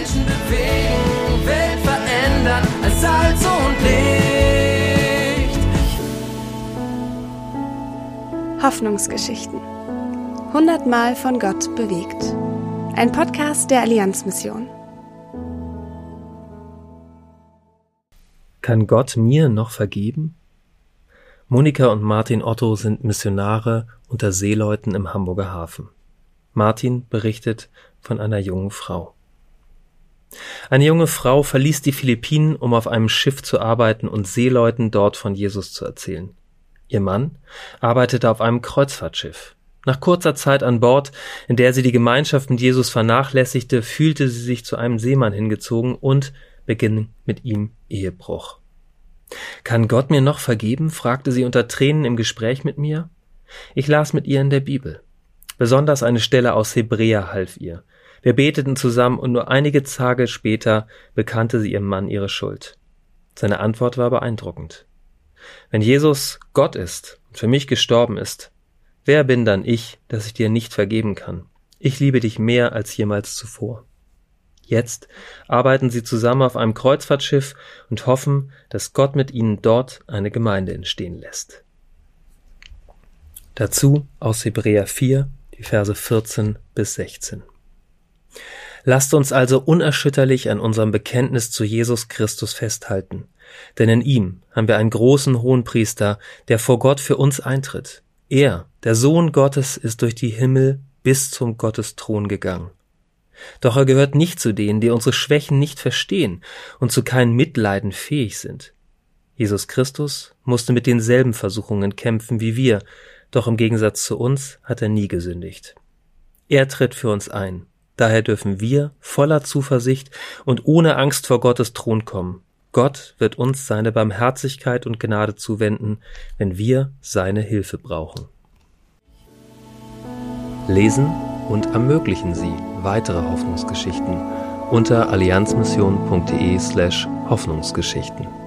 Menschen bewegen, Welt verändern als Salz und Licht. Hoffnungsgeschichten. Hundertmal von Gott bewegt. Ein Podcast der Allianzmission. Kann Gott mir noch vergeben? Monika und Martin Otto sind Missionare unter Seeleuten im Hamburger Hafen. Martin berichtet von einer jungen Frau. Eine junge Frau verließ die Philippinen, um auf einem Schiff zu arbeiten und Seeleuten dort von Jesus zu erzählen. Ihr Mann arbeitete auf einem Kreuzfahrtschiff. Nach kurzer Zeit an Bord, in der sie die Gemeinschaft mit Jesus vernachlässigte, fühlte sie sich zu einem Seemann hingezogen und beging mit ihm Ehebruch. Kann Gott mir noch vergeben? fragte sie unter Tränen im Gespräch mit mir. Ich las mit ihr in der Bibel. Besonders eine Stelle aus Hebräer half ihr. Wir beteten zusammen und nur einige Tage später bekannte sie ihrem Mann ihre Schuld. Seine Antwort war beeindruckend. Wenn Jesus Gott ist und für mich gestorben ist, wer bin dann ich, dass ich dir nicht vergeben kann? Ich liebe dich mehr als jemals zuvor. Jetzt arbeiten sie zusammen auf einem Kreuzfahrtschiff und hoffen, dass Gott mit ihnen dort eine Gemeinde entstehen lässt. Dazu aus Hebräer 4, die Verse 14 bis 16. Lasst uns also unerschütterlich an unserem Bekenntnis zu Jesus Christus festhalten, denn in ihm haben wir einen großen Hohenpriester, der vor Gott für uns eintritt. Er, der Sohn Gottes, ist durch die Himmel bis zum Gottesthron gegangen. Doch er gehört nicht zu denen, die unsere Schwächen nicht verstehen und zu keinem Mitleiden fähig sind. Jesus Christus musste mit denselben Versuchungen kämpfen wie wir, doch im Gegensatz zu uns hat er nie gesündigt. Er tritt für uns ein, daher dürfen wir voller Zuversicht und ohne Angst vor Gottes Thron kommen. Gott wird uns seine Barmherzigkeit und Gnade zuwenden, wenn wir seine Hilfe brauchen. Lesen und ermöglichen Sie weitere Hoffnungsgeschichten unter allianzmission.de slash Hoffnungsgeschichten.